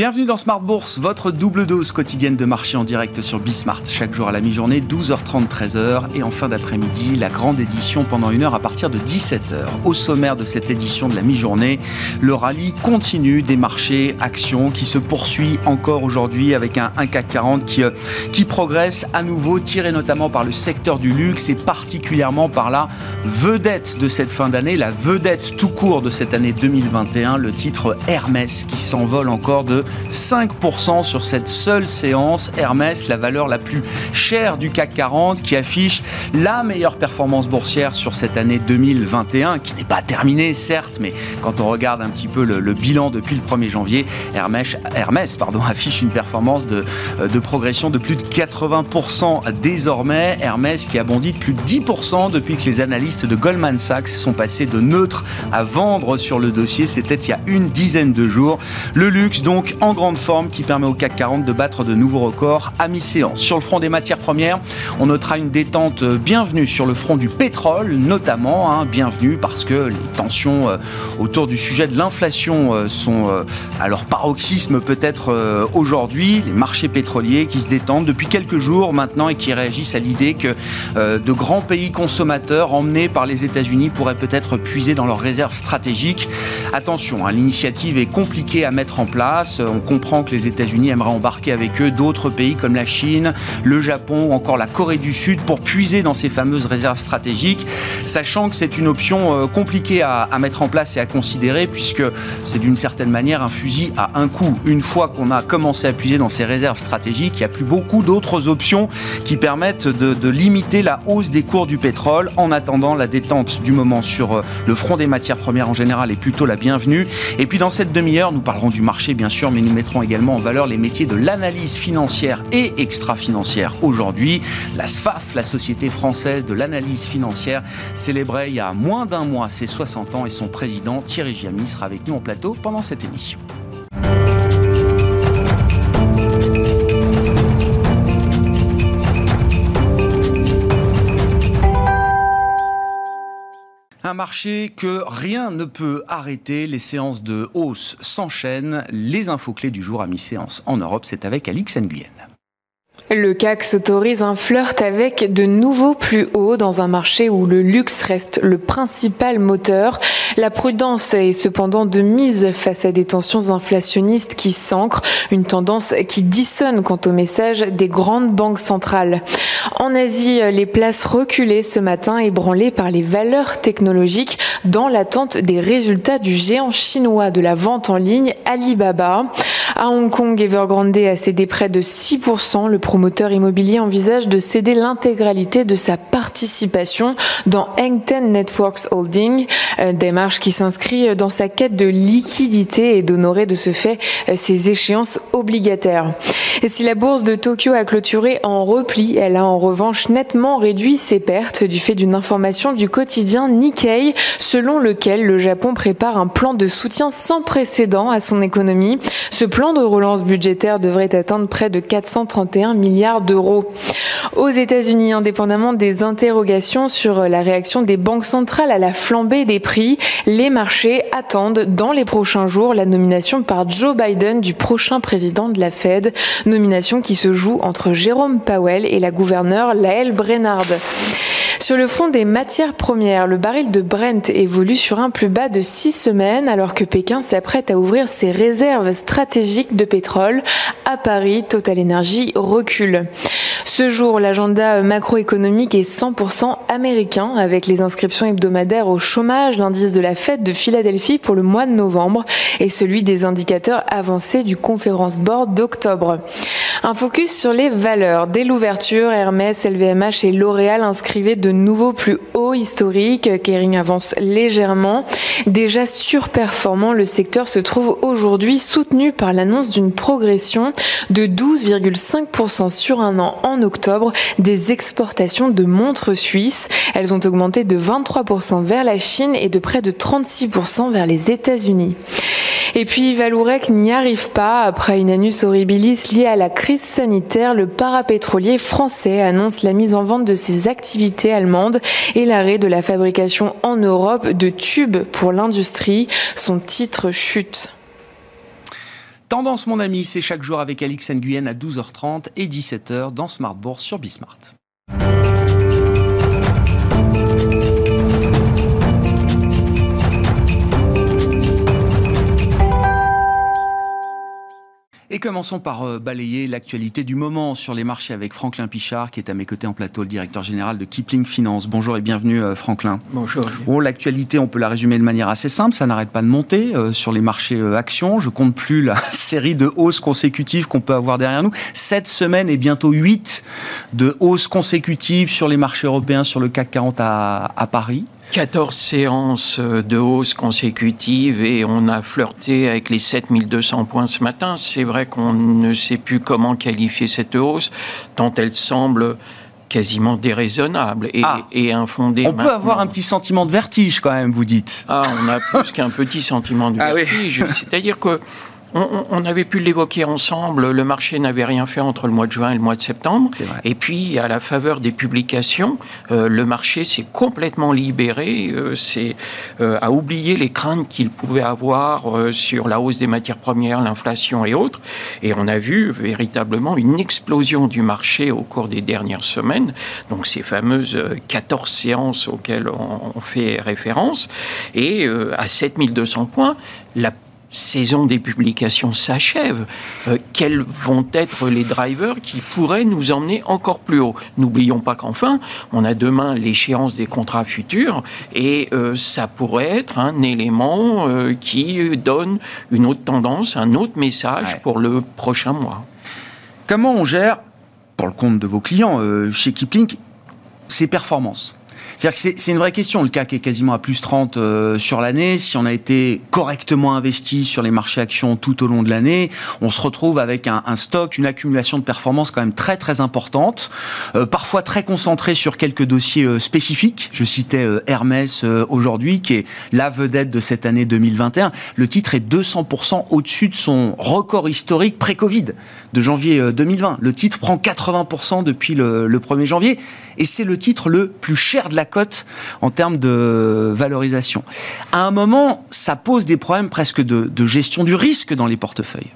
Bienvenue dans Smart Bourse, votre double dose quotidienne de marché en direct sur Bismart. Chaque jour à la mi-journée, 12h30, 13h. Et en fin d'après-midi, la grande édition pendant une heure à partir de 17h. Au sommaire de cette édition de la mi-journée, le rallye continue des marchés actions qui se poursuit encore aujourd'hui avec un, CAC 40 qui, euh, qui progresse à nouveau, tiré notamment par le secteur du luxe et particulièrement par la vedette de cette fin d'année, la vedette tout court de cette année 2021, le titre Hermès qui s'envole encore de 5% sur cette seule séance. Hermès, la valeur la plus chère du CAC 40, qui affiche la meilleure performance boursière sur cette année 2021, qui n'est pas terminée, certes, mais quand on regarde un petit peu le, bilan depuis le 1er janvier, Hermès, Hermès pardon, affiche une performance de, de progression de plus de 80% désormais. Hermès qui a bondi de plus de 10% depuis que les analystes de Goldman Sachs sont passés de neutre à vendre sur le dossier. C'était il y a une dizaine de jours. Le luxe, donc, en grande forme qui permet au CAC 40 de battre de nouveaux records à mi-séance. Sur le front des matières premières, on notera une détente bienvenue sur le front du pétrole, notamment. Hein, bienvenue parce que les tensions euh, autour du sujet de l'inflation euh, sont euh, à leur paroxysme peut-être aujourd'hui. Les marchés pétroliers qui se détendent depuis quelques jours maintenant et qui réagissent à l'idée que de grands pays consommateurs emmenés par les États-Unis pourraient peut-être puiser dans leurs réserves stratégiques. Attention, hein, l'initiative est compliquée à mettre en place on comprend que les États-Unis aimeraient embarquer avec eux d'autres pays comme la Chine, le Japon ou encore la Corée du Sud pour puiser dans ces fameuses réserves stratégiques, sachant que c'est une option euh, compliquée à, mettre en place et à considérer puisque c'est d'une certaine manière un fusil à un coup. Une fois qu'on a commencé à puiser dans ces réserves stratégiques, il n'y a plus beaucoup d'autres options qui permettent de, limiter la hausse des cours du pétrole. En attendant, la détente du moment sur euh, le front des matières premières en général est plutôt la bienvenue. Et puis dans cette demi-heure, nous parlerons du marché bien sûr, mais nous mettrons également en valeur les métiers de l'analyse financière et extra-financière. Aujourd'hui, la SFAF, la Société française de l'analyse financière, célébrait il y a moins d'un mois ses 60 ans et son président Thierry Giamy sera avec nous en plateau pendant cette émission. Marché que rien ne peut arrêter. Les séances de hausse s'enchaînent. Les infos clés du jour à mi-séance en Europe, c'est avec Alix Nguyen. Le CAC s'autorise un flirt avec de nouveaux plus hauts dans un marché où le luxe reste le principal moteur. La prudence est cependant de mise face à des tensions inflationnistes qui s'ancrent, une tendance qui dissonne quant au message des grandes banques centrales. En Asie, les places reculées ce matin ébranlées par les valeurs technologiques dans l'attente des résultats du géant chinois de la vente en ligne Alibaba. À Hong Kong, Evergrande a cédé près de 6%. Le promoteur immobilier envisage de céder l'intégralité de sa participation dans Hengten Networks Holding, euh, démarche qui s'inscrit dans sa quête de liquidité et d'honorer de ce fait euh, ses échéances obligataires. Et si la bourse de Tokyo a clôturé en repli, elle a en revanche nettement réduit ses pertes du fait d'une information du quotidien Nikkei selon lequel le Japon prépare un plan de soutien sans précédent à son économie. Ce plan de relance budgétaire devrait atteindre près de 431 milliards d'euros. Aux États-Unis, indépendamment des interrogations sur la réaction des banques centrales à la flambée des prix, les marchés attendent dans les prochains jours la nomination par Joe Biden du prochain président de la Fed, nomination qui se joue entre Jérôme Powell et la gouverneure Lael Brennard. Sur le fond des matières premières, le baril de Brent évolue sur un plus bas de six semaines alors que Pékin s'apprête à ouvrir ses réserves stratégiques de pétrole. À Paris, Total Energy recule. Ce jour, l'agenda macroéconomique est 100% américain avec les inscriptions hebdomadaires au chômage, l'indice de la fête de Philadelphie pour le mois de novembre et celui des indicateurs avancés du Conference Board d'octobre. Un focus sur les valeurs. Dès l'ouverture, Hermès, LVMH et L'Oréal inscrivaient de nouveaux plus hauts historiques. Kering avance légèrement. Déjà surperformant, le secteur se trouve aujourd'hui soutenu par l'annonce d'une progression de 12,5% sur un an octobre des exportations de montres suisses. Elles ont augmenté de 23% vers la Chine et de près de 36% vers les États-Unis. Et puis Valourec n'y arrive pas. Après une anus horribilis liée à la crise sanitaire, le parapétrolier français annonce la mise en vente de ses activités allemandes et l'arrêt de la fabrication en Europe de tubes pour l'industrie. Son titre chute. Tendance, mon ami, c'est chaque jour avec Alix Nguyen à 12h30 et 17h dans Smart Bourse sur Bismart. Et commençons par euh, balayer l'actualité du moment sur les marchés avec Franklin Pichard, qui est à mes côtés en plateau, le directeur général de Kipling Finance. Bonjour et bienvenue, euh, Franklin. Bonjour. Bon, l'actualité, on peut la résumer de manière assez simple. Ça n'arrête pas de monter euh, sur les marchés actions. Je compte plus la série de hausses consécutives qu'on peut avoir derrière nous. Cette semaine et bientôt huit de hausses consécutives sur les marchés européens, sur le CAC 40 à, à Paris. 14 séances de hausse consécutives et on a flirté avec les 7200 points ce matin. C'est vrai qu'on ne sait plus comment qualifier cette hausse, tant elle semble quasiment déraisonnable et, ah. et infondée. On peut avoir un petit sentiment de vertige quand même, vous dites. Ah, on a plus qu'un petit sentiment de ah vertige. C'est-à-dire que on, avait pu l'évoquer ensemble, le marché n'avait rien fait entre le mois de juin et le mois de septembre. Et puis, à la faveur des publications, euh, le marché s'est complètement libéré, euh, c'est euh, a oublié les craintes qu'il pouvait avoir euh, sur la hausse des matières premières, l'inflation et autres. Et on a vu véritablement une explosion du marché au cours des dernières semaines. Donc, ces fameuses 14 séances auxquelles on, on fait référence. Et à 7200 points, la saison des publications s'achève, euh, quels vont être les drivers qui pourraient nous emmener encore plus haut? N'oublions pas qu'enfin, on a demain l'échéance des contrats futurs et euh, ça pourrait être un élément euh, qui donne une autre tendance, un autre message pour le prochain mois. Comment on gère, pour le compte de vos clients chez Kipling, ces performances? C'est-à-dire une vraie question. Le CAC est quasiment à plus 30 euh, sur l'année. Si on a été correctement investi sur les marchés actions tout au long de l'année, on se retrouve avec un, stock, une accumulation de performances quand même très très importante, euh, parfois très concentrée sur quelques dossiers euh, spécifiques. Je citais Hermès aujourd'hui, qui est la vedette de cette année 2021. Le titre est 200% au-dessus de son record historique pré-Covid de janvier 2020. Le titre prend 80% depuis le, le 1er janvier et c'est le titre le plus cher de la cote en termes de valorisation. À un moment, ça pose des problèmes presque de, gestion du risque dans les portefeuilles.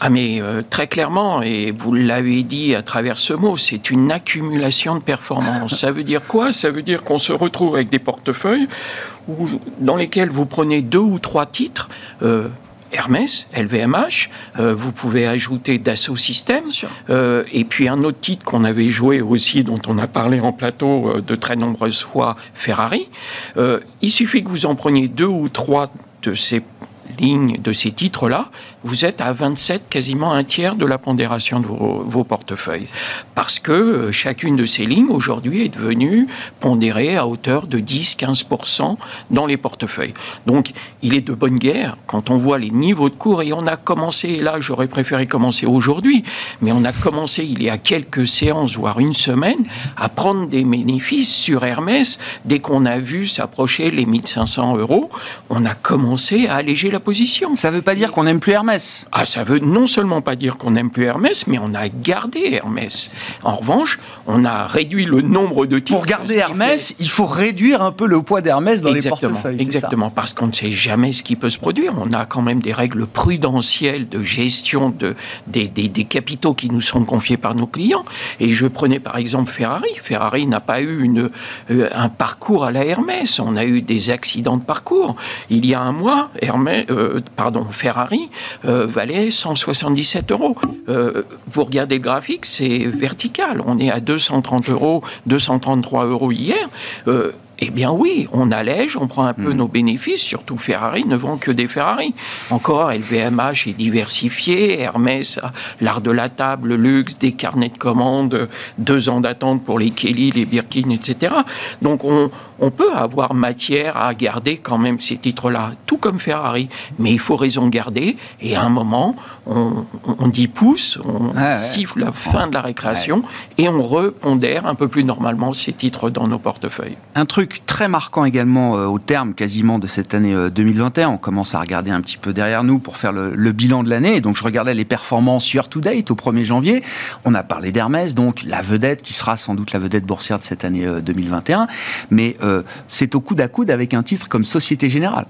Ah mais euh, très clairement, et vous l'avez dit à travers ce mot, c'est une accumulation de performances. Ça veut dire quoi? Ça veut dire qu'on se retrouve avec des portefeuilles où, dans lesquels vous prenez deux ou trois titres. Euh, Hermès, LVMH, euh, vous pouvez ajouter Dassault Systèmes, euh, et puis un autre titre qu'on avait joué aussi, dont on a parlé en plateau euh, de très nombreuses fois, Ferrari. il suffit que vous en preniez deux ou trois de ces lignes de ces titres-là, vous êtes à 27, quasiment un tiers de la pondération de vos, portefeuilles. Parce que euh, chacune de ces lignes, aujourd'hui, est devenue pondérée à hauteur de 10-15% dans les portefeuilles. Donc, il est de bonne guerre quand on voit les niveaux de cours, et on a commencé, et là, j'aurais préféré commencer aujourd'hui, mais on a commencé il y a quelques séances, voire une semaine, à prendre des bénéfices sur Hermès. Dès qu'on a vu s'approcher les 1500 euros, on a commencé à alléger la position. Ça ne veut pas dire qu'on n'aime plus Hermès Ah, ça veut non seulement pas dire qu'on n'aime plus Hermès, mais on a gardé Hermès. En revanche, on a réduit le nombre de titres. Pour garder Hermès, il faut réduire un peu le poids d'Hermès dans les portefeuilles. Exactement, parce qu'on ne sait jamais ce qui peut se produire. On a quand même des règles prudentielles de gestion de, des, des, capitaux qui nous sont confiés par nos clients. Et je prenais par exemple Ferrari. Ferrari n'a pas eu une, euh, un parcours à la Hermès. On a eu des accidents de parcours. Il y a un mois, Hermès, euh, pardon, Ferrari euh, valait 177 euros. Euh, vous regardez le graphique, c'est vertical. On est à 230 euros, 233 euros hier. Eh bien oui, on allège, on prend un peu hmm. nos bénéfices, surtout Ferrari ne vend que des Ferrari. Encore, LVMH est diversifié, Hermès, l'art de la table, le luxe, des carnets de commandes, deux ans d'attente pour les Kelly, les Birkin, etc. Donc on, on peut avoir matière à garder quand même ces titres-là, tout comme Ferrari. Mais il faut raison garder, et à un moment, on, dit pouce, on siffle la fin de la récréation, et on repondère un peu plus normalement ces titres dans nos portefeuilles. Un truc très marquant également euh, au terme quasiment de cette année 2021. Euh, On commence à regarder un petit peu derrière nous pour faire le, bilan de l'année. Donc je regardais les performances year to date au 1er janvier. On a parlé d'Hermès, donc la vedette qui sera sans doute la vedette boursière de cette année 2021. Euh, Mais c'est au coude à coude avec un titre comme Société Générale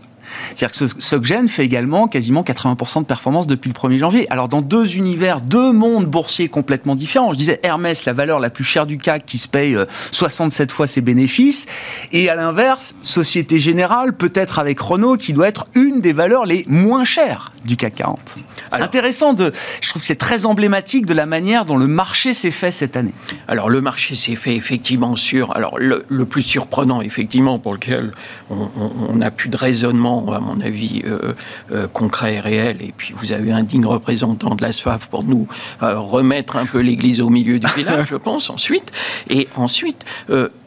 C'est-à-dire que Soggen fait également quasiment 80% de performance depuis le 1er janvier. Alors dans deux univers, deux mondes boursiers complètement différents. Je disais Hermès, la valeur la plus chère du CAC qui se paye 67 euh, fois ses bénéfices. Et à l'inverse, Société Générale, peut-être avec Renault, qui doit être une des valeurs les moins chères du CAC 40. Intéressant de, je trouve que c'est très emblématique de la manière dont le marché s'est fait cette année. Alors le marché s'est fait effectivement sur, alors le, plus surprenant effectivement pour lequel on n'a plus de raisonnement à mon avis euh, euh, concret et réel, et puis vous avez un digne représentant de la SFAF pour nous euh, remettre un peu l'église au milieu du village, je pense, ensuite. Et ensuite,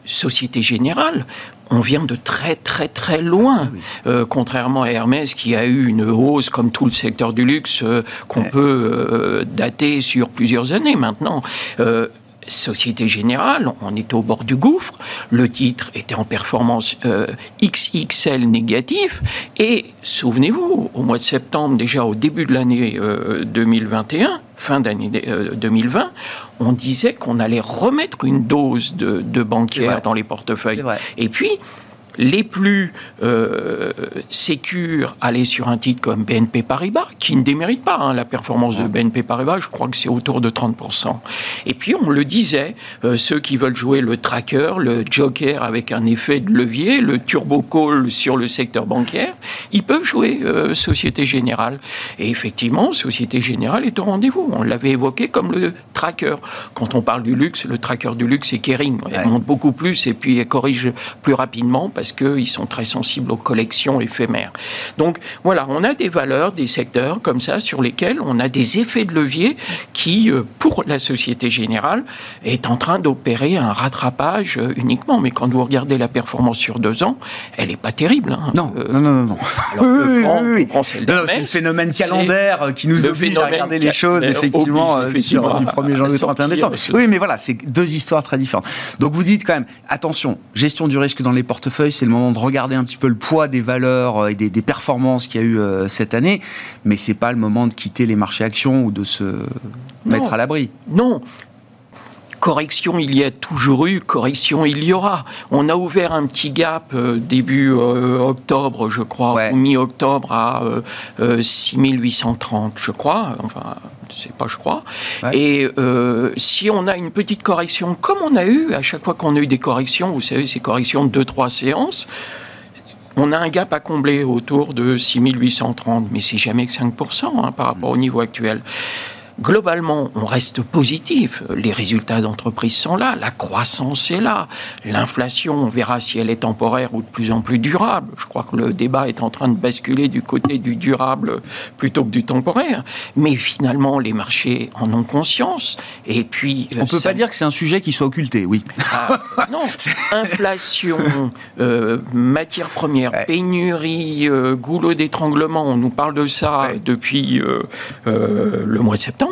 Société Générale, on vient de très très très loin, ah euh, contrairement à Hermès qui a eu une hausse comme tout le secteur du luxe euh, qu'on peut euh, dater sur plusieurs années maintenant. Société Générale, on était au bord du gouffre, le titre était en performance XXL négatif, et souvenez-vous, au mois de septembre, déjà au début de l'année 2021, fin d'année 2020, on disait qu'on allait remettre une dose de, de banquières dans les portefeuilles. Et puis, les plus euh, sécures allaient sur un titre comme BNP Paribas, qui ne démérite pas hein, la performance de BNP Paribas, je crois que c'est autour de 30%. Et puis on le disait, euh, ceux qui veulent jouer le tracker, le joker avec un effet de levier, le turbo call sur le secteur bancaire, ils peuvent jouer euh, Société Générale. Et effectivement, Société Générale est au rendez-vous. On l'avait évoqué comme le tracker. Quand on parle du luxe, le tracker du luxe, c'est Kering. Il monte beaucoup plus et puis il corrige plus rapidement parce qu'ils sont très sensibles aux collections éphémères. Donc voilà, on a des valeurs, des secteurs comme ça sur lesquels on a des effets de levier qui, euh, pour la Société Générale, est en train d'opérer un rattrapage euh, uniquement. Mais quand vous regardez la performance sur deux ans, elle n'est pas terrible. Hein. Non, non, non, non, oui, c'est le phénomène calendaire qui nous oblige à regarder les choses effectivement, euh, sur du 1er janvier au 31 décembre. Oui, mais voilà, c'est deux histoires très différentes. Donc vous dites quand même, attention, gestion du risque dans les portefeuilles, c'est le moment de regarder un petit peu le poids des valeurs euh, et des, performances qu'il y a eu euh, cette année, mais c'est pas le moment de quitter les marchés actions ou de se mettre à l'abri. Non, correction, il y a toujours eu, correction, il y aura. On a ouvert un petit gap euh, début octobre, je crois, ou mi-octobre à 6830, je crois. Enfin, c'est pas je crois. Et euh, si on a une petite correction, comme on a eu à chaque fois qu'on a eu des corrections, vous savez, ces corrections de 2-3 séances, on a un gap à combler autour de 6830, mais c'est jamais que 5% hein, par rapport au niveau actuel globalement, on reste positif. Les résultats d'entreprise sont là, la croissance est là, l'inflation, on verra si elle est temporaire ou de plus en plus durable. Je crois que le débat est en train de basculer du côté du durable plutôt que du temporaire. Mais finalement, les marchés en ont conscience. Et puis, on ne peut pas dire que c'est un sujet qui soit occulté, oui. Ah, non, inflation, euh, matières premières, pénurie, euh, goulot d'étranglement. On nous parle de ça depuis euh, le mois de septembre.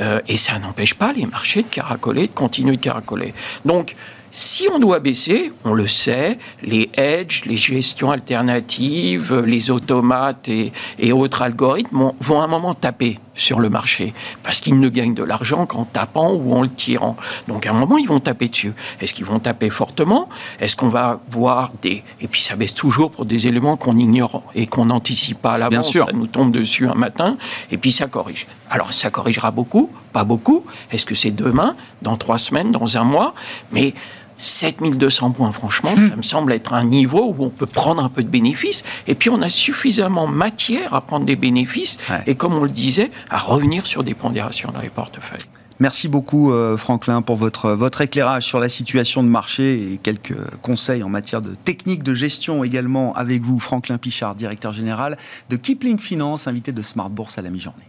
Euh, et ça n'empêche pas les marchés de caracoler, de continuer de caracoler. Donc, si on doit baisser, on le sait, les hedges, les gestions alternatives, les automates et, autres algorithmes vont à un moment taper sur le marché parce qu'ils ne gagnent de l'argent qu'en tapant ou en le tirant. Donc à un moment, ils vont taper dessus. Est-ce qu'ils vont taper fortement? Est-ce qu'on va voir des... Et puis ça baisse toujours pour des éléments qu'on ignore et qu'on n'anticipe pas à l'avance. Ça nous tombe dessus un matin et puis ça corrige. Alors ça corrigera beaucoup, pas beaucoup. Est-ce que c'est demain, dans trois semaines, dans un mois? Mais 7200 points, franchement, ça me semble être un niveau où on peut prendre un peu de bénéfices. Et puis, on a suffisamment matière à prendre des bénéfices. Et comme on le disait, à revenir sur des pondérations dans les portefeuilles. Merci beaucoup, euh, Franklin, pour votre, votre éclairage sur la situation de marché et quelques conseils en matière de technique de gestion également avec vous, Franklin Pichard, directeur général de Kipling Finance, invité de Smart Bourse à la mi-journée.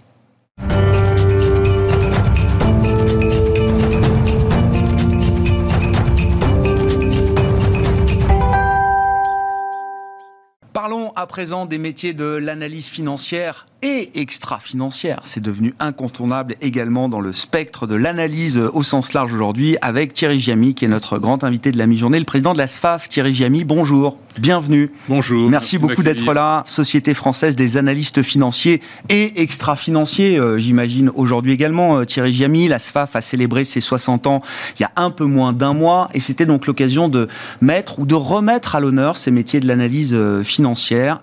À présent des métiers de l'analyse financière et extra-financière. C'est devenu incontournable également dans le spectre de l'analyse au sens large aujourd'hui avec Thierry Giamy, qui est notre grand invité de la mi-journée, le président de la SFAF. Thierry Giamy, bonjour, bienvenue. Bonjour. Merci, beaucoup d'être là. Société française des analystes financiers et extra-financiers, euh, j'imagine, aujourd'hui également. Euh, Thierry Giamy, la SFAF a célébré ses 60 ans il y a un peu moins d'un mois et c'était donc l'occasion de mettre ou de remettre à l'honneur ces métiers de l'analyse euh,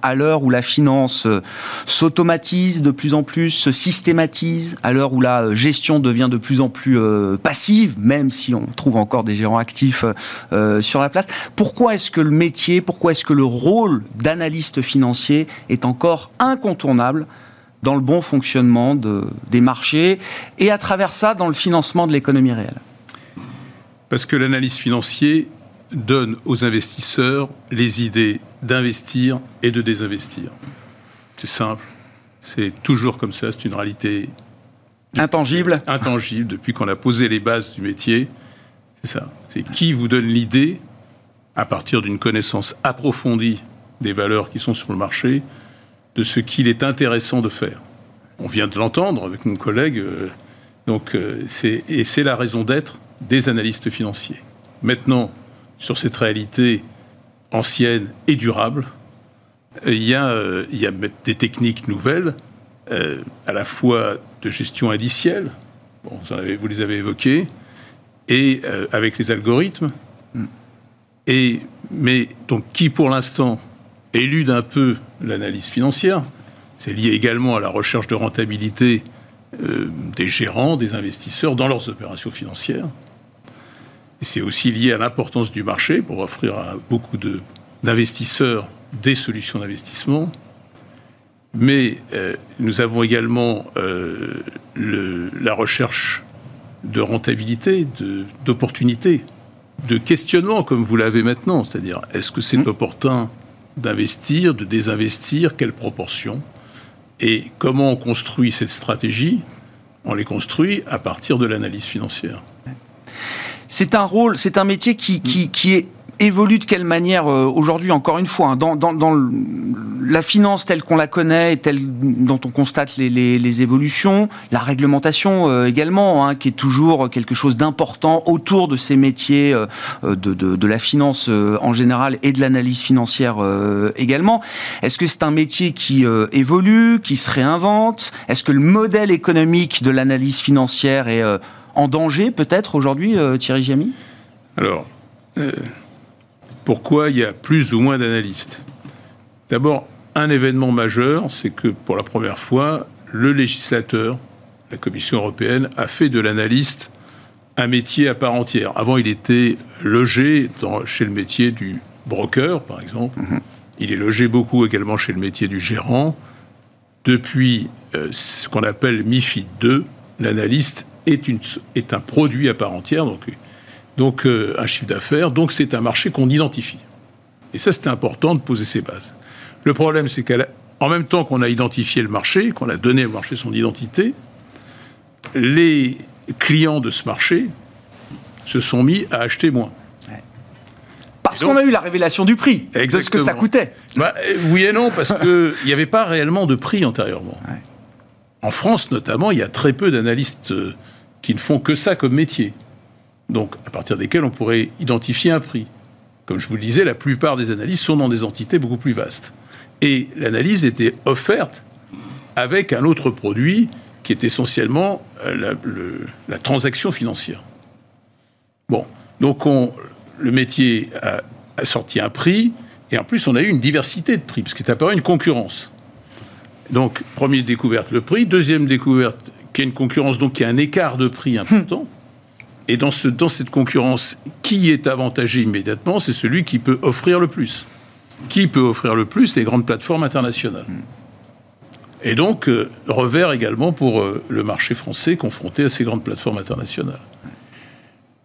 à l'heure où la finance s'automatise de plus en plus, se systématise à l'heure où la euh, gestion devient de plus en plus euh, passive, même si on trouve encore des gérants actifs euh, sur la place. Pourquoi est-ce que le métier, pourquoi est-ce que le rôle d'analyste financier est encore incontournable dans le bon fonctionnement de, des marchés et à travers ça dans le financement de l'économie réelle? Parce que l'analyse financier donne aux investisseurs les idées d'investir et de désinvestir. C'est simple. C'est toujours comme ça, c'est une réalité intangible. Intangible depuis qu'on a posé les bases du métier. C'est ça. C'est qui vous donne l'idée, à partir d'une connaissance approfondie des valeurs qui sont sur le marché, de ce qu'il est intéressant de faire. On vient de l'entendre avec mon collègue. Euh, donc, euh, c'est, et c'est la raison d'être des analystes financiers. Maintenant, sur cette réalité ancienne et durable, il y a, euh, il y a des techniques nouvelles, euh, à la fois de gestion indicielle, bon, vous, avez, vous, les avez évoquées, et euh, avec les algorithmes, mm. et, mais donc qui pour l'instant élude un peu l'analyse financière, c'est lié également à la recherche de rentabilité des gérants, des investisseurs dans leurs opérations financières. Et c'est aussi lié à l'importance du marché pour offrir à beaucoup d'investisseurs des solutions d'investissement, mais euh, nous avons également euh, la recherche de rentabilité, d'opportunité, de, questionnement, comme vous l'avez maintenant, c'est-à-dire est-ce que c'est mmh. opportun d'investir, de désinvestir, quelle proportion, et comment on construit cette stratégie? On les construit à partir de l'analyse financière. C'est un rôle, c'est un métier qui, qui, qui est évolue de quelle manière euh, aujourd'hui, encore une fois, hein, dans, dans, dans, la finance telle qu'on la connaît, telle dont on constate les, les, les évolutions, la réglementation euh, également, hein, qui est toujours quelque chose d'important autour de ces métiers euh, de, de, de, la finance en général et de l'analyse financière également. Est-ce que c'est un métier qui évolue, qui se réinvente? Est-ce que le modèle économique de l'analyse financière est en danger peut-être aujourd'hui, Thierry Giamy Alors, pourquoi il y a plus ou moins d'analystes? D'abord, un événement majeur, c'est que pour la première fois, le législateur, la Commission européenne, a fait de l'analyste un métier à part entière. Avant, il était logé dans, chez le métier du broker, par exemple. Mhm. Il est logé beaucoup également chez le métier du gérant. Depuis euh, ce qu'on appelle MIFID 2, l'analyste est, est, un produit à part entière, donc donc euh, un chiffre d'affaires, donc c'est un marché qu'on identifie. Et ça, c'était important de poser ces bases. Le problème, c'est qu'en même temps qu'on a identifié le marché, qu'on a donné au marché son identité, les clients de ce marché se sont mis à acheter moins. Parce qu'on a eu la révélation du prix, exactement. ce que ça coûtait. Bah, oui et non, parce qu'il n'y avait pas réellement de prix antérieurement. En France, notamment, il y a très peu d'analystes euh, qui ne font que ça comme métier donc à partir desquels on pourrait identifier un prix. Comme je vous le disais, la plupart des analyses sont dans des entités beaucoup plus vastes. Et l'analyse était offerte avec un autre produit qui est essentiellement euh, la, transaction financière. Bon, donc on, le métier a, sorti un prix, et en plus on a eu une diversité de prix, parce qu'il est apparu une concurrence. Donc, première découverte, le prix. Deuxième découverte, qu'il y a une concurrence, donc il y a un écart de prix important. Et dans, ce, dans cette concurrence, qui est avantagé immédiatement C'est celui qui peut offrir le plus. Qui peut offrir le plus Les grandes plateformes internationales. Et donc, euh, revers également pour euh, le marché français confronté à ces grandes plateformes internationales.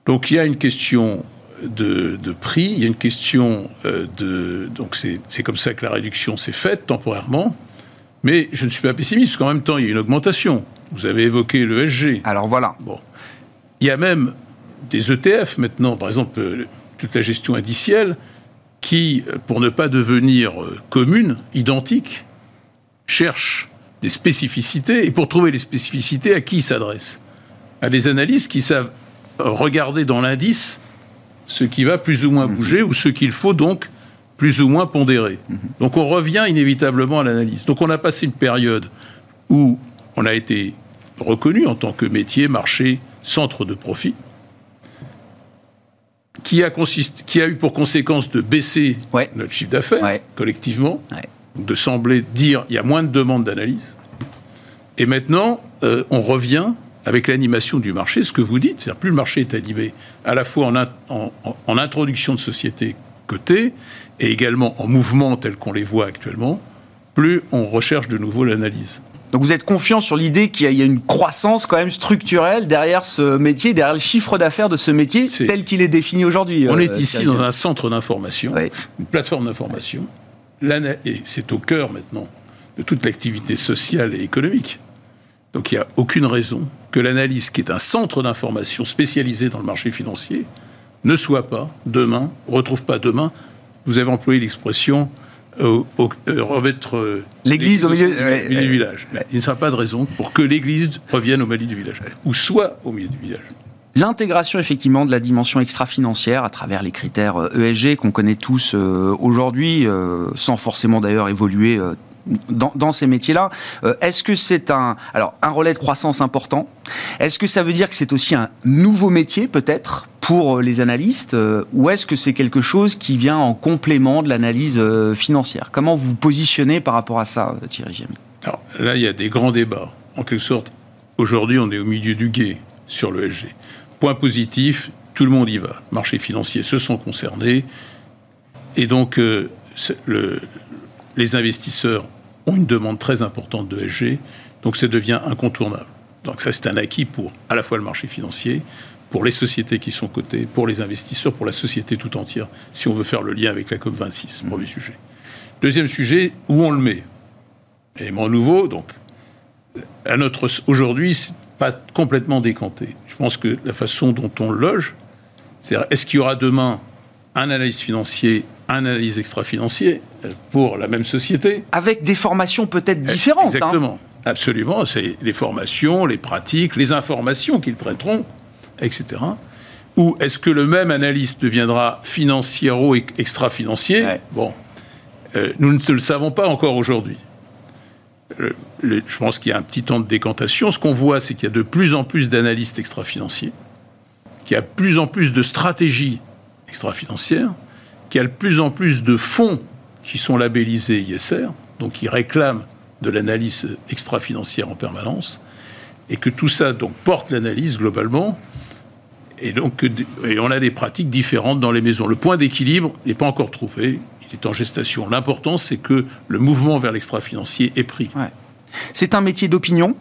Donc, il y a une question de, prix, il y a une question euh, de... Donc, c'est comme ça que la réduction s'est faite temporairement. Mais je ne suis pas pessimiste, parce qu'en même temps, il y a une augmentation. Vous avez évoqué le SG. Alors voilà. Bon. Il y a même des ETF maintenant, par exemple, euh, toute la gestion indicielle, qui, euh, pour ne pas devenir euh, commune, identique, cherche des spécificités. Et pour trouver les spécificités, à qui ils s'adressent À des analystes qui savent regarder dans l'indice ce qui va plus ou moins mhm. bouger ou ce qu'il faut donc plus ou moins pondérer. Mhm. Donc on revient inévitablement à l'analyse. Donc on a passé une période où on a été reconnu en tant que métier, marché, centre de profit, qui a, qui a eu pour conséquence de baisser notre chiffre d'affaires collectivement, de sembler dire il y a moins de demandes d'analyse. Et maintenant, euh, on revient avec l'animation du marché, ce que vous dites, c'est-à-dire plus le marché est animé à la fois en, en introduction de sociétés cotées et également en mouvement tel qu'on les voit actuellement, plus on recherche de nouveau l'analyse. Donc vous êtes confiant sur l'idée qu'il y a une croissance quand même structurelle derrière ce métier, derrière le chiffre d'affaires de ce métier tel qu'il est défini aujourd'hui. On est euh, ici dans un centre d'information, une plateforme d'information, et c'est au cœur maintenant de toute l'activité sociale et économique. Donc il n'y a aucune raison que l'analyse, qui est un centre d'information spécialisé dans le marché financier, ne soit pas demain, retrouve pas demain, vous avez employé l'expression euh, remettre euh, l'église au milieu, du village. Il ne sera pas de raison pour que l'église revienne au milieu du village, ou soit au milieu du village. L'intégration effectivement de la dimension extra-financière à travers les critères ESG euh, e qu'on connaît tous aujourd'hui, sans forcément d'ailleurs évoluer dans, ces métiers-là. Est-ce que c'est un, alors, un relais de croissance important? Est-ce que ça veut dire que c'est aussi un nouveau métier peut-être pour euh, les analystes euh, ou est-ce que c'est quelque chose qui vient en complément de l'analyse euh, financière? Comment vous positionnez par rapport à ça, Thierry Gémy Alors là, il y a des grands débats. En quelque sorte, aujourd'hui, on est au milieu du guet sur le SG. Point positif, tout le monde y va. Marchés financiers se sont concernés. Et donc, le, les investisseurs ont une demande très importante de SG. Donc, ça devient incontournable. Donc, ça, c'est un acquis pour à la fois le marché financier, pour les sociétés qui sont cotées, pour les investisseurs, pour la société tout entière, si on veut faire le lien avec la COP26, premier sujet. Deuxième sujet, où on le met? Élément nouveau, donc, à notre, aujourd'hui, c'est pas complètement décanté. Je pense que la façon dont on le loge, c'est est-ce qu'il y aura demain un analyse financier, analyse extra-financier euh, pour la même société Avec des formations peut-être différentes. Hein. Exactement. Absolument, c'est les formations, les pratiques, les informations qu'ils traiteront etc. Ou est-ce que le même analyste deviendra financiero extra-financier Bon, euh, nous ne le savons pas encore aujourd'hui. je pense qu'il y a un petit temps de décantation. Ce qu'on voit, c'est qu'il y a de plus en plus d'analystes extra-financiers, qu'il y a de plus en plus de stratégies extra-financières, qu'il y a de plus en plus de fonds qui sont labellisés ISR, donc qui réclament de l'analyse extra-financière en permanence, et que tout ça donc porte l'analyse globalement et donc, on a des pratiques différentes dans les maisons. Le point d'équilibre n'est pas encore trouvé. Il est en gestation. L'important, c'est que le mouvement vers l'extra-financier est pris. C'est un métier d'opinion,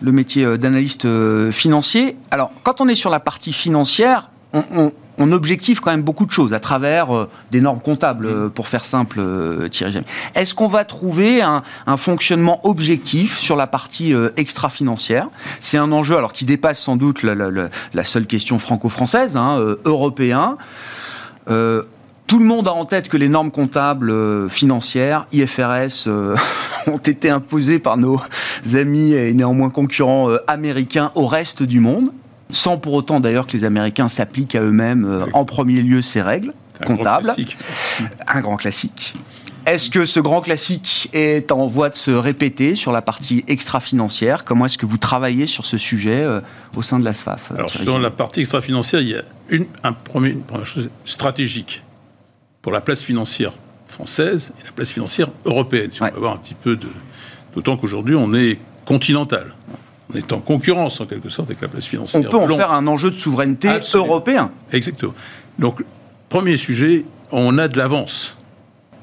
le métier euh, d'analyste euh, financier. Alors, quand on est sur la partie financière, on objective quand même beaucoup de choses à travers euh, des normes comptables, euh, pour faire simple, euh, Thierry Est-ce qu'on va trouver un, fonctionnement objectif sur la partie extra-financière? C'est un enjeu alors qui dépasse sans doute la, seule question franco-française, hein, européen. tout le monde a en tête que les normes comptables financières, IFRS, ont été imposées par nos amis et néanmoins concurrents américains au reste du monde sans pour autant d'ailleurs que les Américains s'appliquent à eux-mêmes euh, en premier lieu ces règles comptables. Un grand classique. Est-ce que ce grand classique est en voie de se répéter sur la partie extra-financière? Comment est-ce que vous travaillez sur ce sujet euh, au sein de la SFAF Alors, sur la partie extra-financière, il y a une, un premier, première chose stratégique pour la place financière française et la place financière européenne, si on veut avoir un petit peu de... D'autant qu'aujourd'hui, on est continental on est en concurrence en quelque sorte avec la place financière. On peut en faire un enjeu de souveraineté européen. Exactement. Donc, premier sujet, on a de l'avance.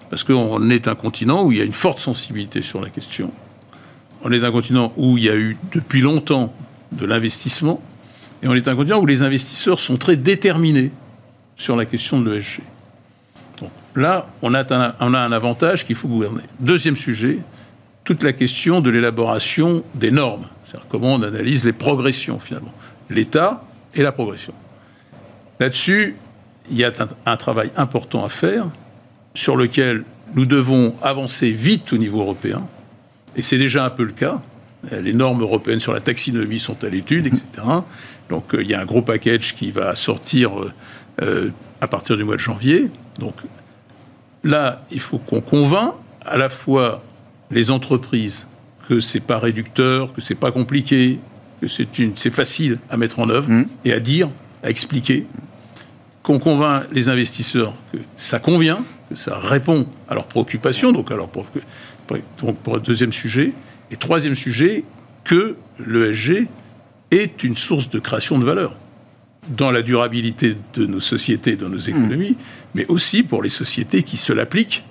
Parce qu'on est un continent où il y a une forte sensibilité sur la question. On est un continent où il y a eu depuis longtemps de l'investissement. Et on est un continent où les investisseurs sont très déterminés sur la question de l'ESG. Donc là, on a un, on a un avantage qu'il faut gouverner. Deuxième sujet, toute la question de l'élaboration des normes. C'est-à-dire comment on analyse les progressions finalement. L'État et la progression. Là-dessus, il y a un, travail important à faire sur lequel nous devons avancer vite au niveau européen Et c'est déjà un peu le cas. Les normes européennes sur la taxinomie sont à l'étude, etc. Donc il y a un gros package qui va sortir à partir du mois de janvier. Donc là, il faut qu'on convainc à la fois les entreprises que c'est pas réducteur, que c'est pas compliqué, que c'est une, c'est facile à mettre en œuvre mmh. et à dire, à expliquer, qu'on convainc les investisseurs que ça convient, que ça répond à leurs préoccupations, donc alors pour, donc pour le deuxième sujet, et troisième sujet, que l'ESG est une source de création de valeur dans la durabilité de nos sociétés, dans nos économies, mmh. mais aussi pour les sociétés qui se l'appliquent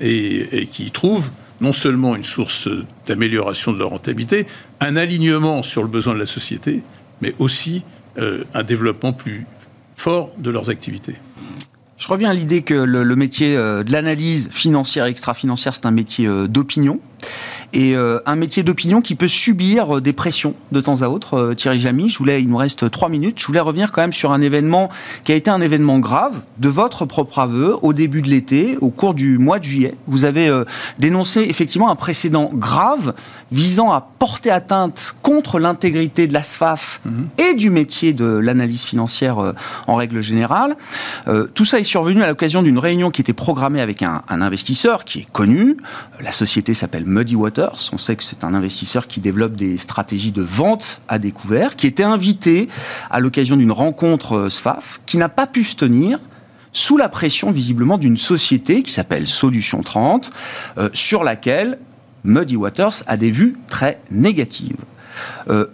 et, qui y trouvent non seulement une source d'amélioration de leur rentabilité, un alignement sur le besoin de la société, mais aussi euh, un développement plus fort de leurs activités. Je reviens à l'idée que le, métier euh, de l'analyse financière et extra-financière, c'est un métier euh, d'opinion et euh, un métier d'opinion qui peut subir euh, des pressions de temps à autre. Euh, Thierry Jamy, je voulais, il nous reste trois minutes, je voulais revenir quand même sur un événement qui a été un événement grave de votre propre aveu au début de l'été, au cours du mois de juillet. Vous avez dénoncé effectivement un précédent grave visant à porter atteinte contre l'intégrité de la SFAF mhm. et du métier de l'analyse financière en règle générale. tout ça est survenu à l'occasion d'une réunion qui était programmée avec un, un investisseur qui est connu. La société s'appelle Muddy Water on sait que c'est un investisseur qui développe des stratégies de vente à découvert, qui était invité à l'occasion d'une rencontre euh, SFAF, qui n'a pas pu se tenir sous la pression visiblement d'une société qui s'appelle Solution 30, euh, sur laquelle Muddy Waters a des vues très négatives. Euh,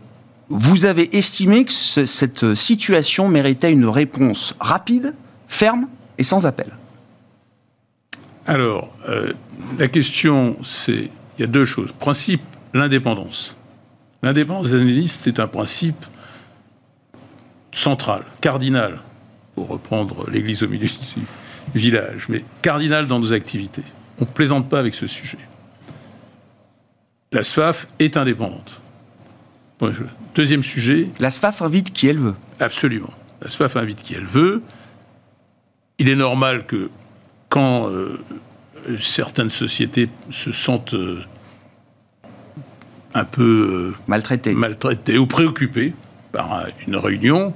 vous avez estimé que cette situation méritait une réponse rapide, ferme et sans appel. Alors, la question, c'est il y a deux choses. Principe, l'indépendance. L'indépendance des analystes, c'est un principe central, cardinal, pour reprendre l'église au milieu du village, mais cardinal dans nos activités. On ne plaisante pas avec ce sujet. La SFAF est indépendante. Deuxième sujet. La SFAF invite qui elle veut. Absolument. La SFAF invite qui elle veut. Il est normal que quand euh, certaines sociétés se sentent euh, un peu euh, maltraitées. maltraitées ou préoccupées par une réunion,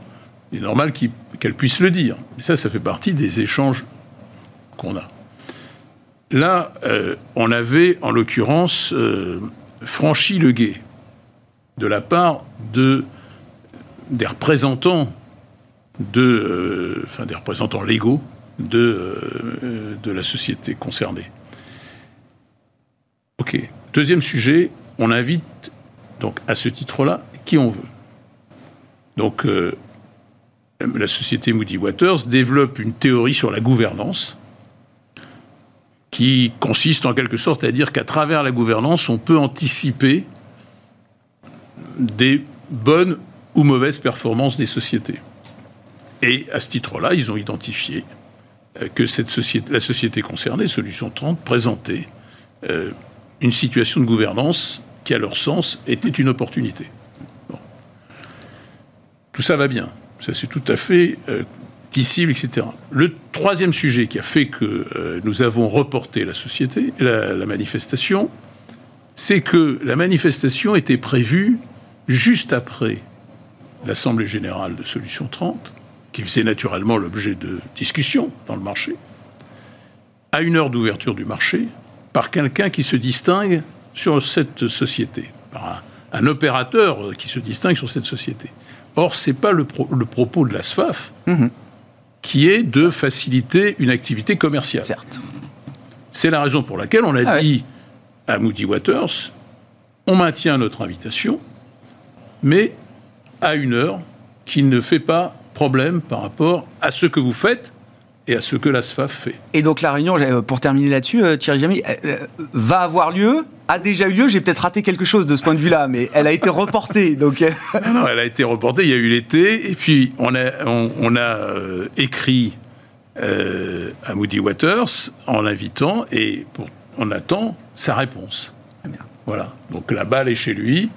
il est normal qu'elles puissent le dire. Et ça, ça fait partie des échanges qu'on a. Là, euh, on avait, en l'occurrence, franchi le guet de la part de, des représentants de, enfin, des représentants légaux de, euh, de la société concernée. Ok. Deuxième sujet, on invite donc à ce titre-là qui on veut. Donc euh, la société Moody Waters développe une théorie sur la gouvernance qui consiste en quelque sorte à dire qu'à travers la gouvernance, on peut anticiper des bonnes ou mauvaises performances des sociétés. Et à ce titre-là, ils ont identifié euh, que cette société, la société concernée, Solution 30, présentait euh, une situation de gouvernance qui, à leur sens, était une opportunité. Tout ça va bien. Ça, c'est tout à fait euh, dissible, etc. Le troisième sujet qui a fait que nous avons reporté la société, la manifestation, c'est que la manifestation était prévue juste après l'Assemblée générale de Solution 30 qui faisait naturellement l'objet de discussions dans le marché, à une heure d'ouverture du marché, par quelqu'un qui se distingue sur cette société, par un, opérateur qui se distingue sur cette société. Or, ce n'est pas le, propos de la SFAF, mhm. qui est de faciliter une activité commerciale. Certes. C'est la raison pour laquelle on a ah dit à Moody Waters, on maintient notre invitation, mais à une heure qui ne fait pas problème par rapport à ce que vous faites et à ce que la SFAF fait. Et donc la réunion, euh, pour terminer là-dessus, euh, Thierry Jamy, euh, va avoir lieu a déjà eu lieu, j'ai peut-être raté quelque chose de ce point de vue-là, mais elle a été reportée. Donc... non, elle a été reportée, il y a eu l'été, et puis on a, on, a écrit à Moody Waters en l'invitant, et on attend sa réponse. Voilà, donc la balle est chez lui,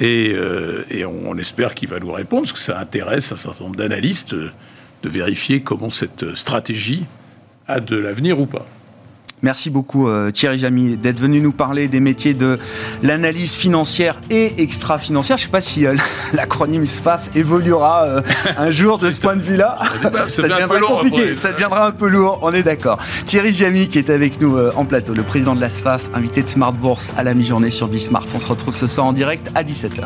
euh, et, on, espère qu'il va nous répondre, parce que ça intéresse un certain nombre d'analystes de vérifier comment cette stratégie a de l'avenir ou pas. Merci beaucoup euh, Thierry Jamy d'être venu nous parler des métiers de l'analyse financière et extra-financière. Je ne sais pas si euh, l'acronyme SFAF évoluera euh, un jour de ce point de vue-là. Ça, ça deviendra compliqué, après. ça deviendra un peu lourd, on est d'accord. Thierry Jamy qui est avec nous en plateau, le président de la SFAF, invité de Smart Bourse à la mi-journée sur Bismart. On se retrouve ce soir en direct à 17h.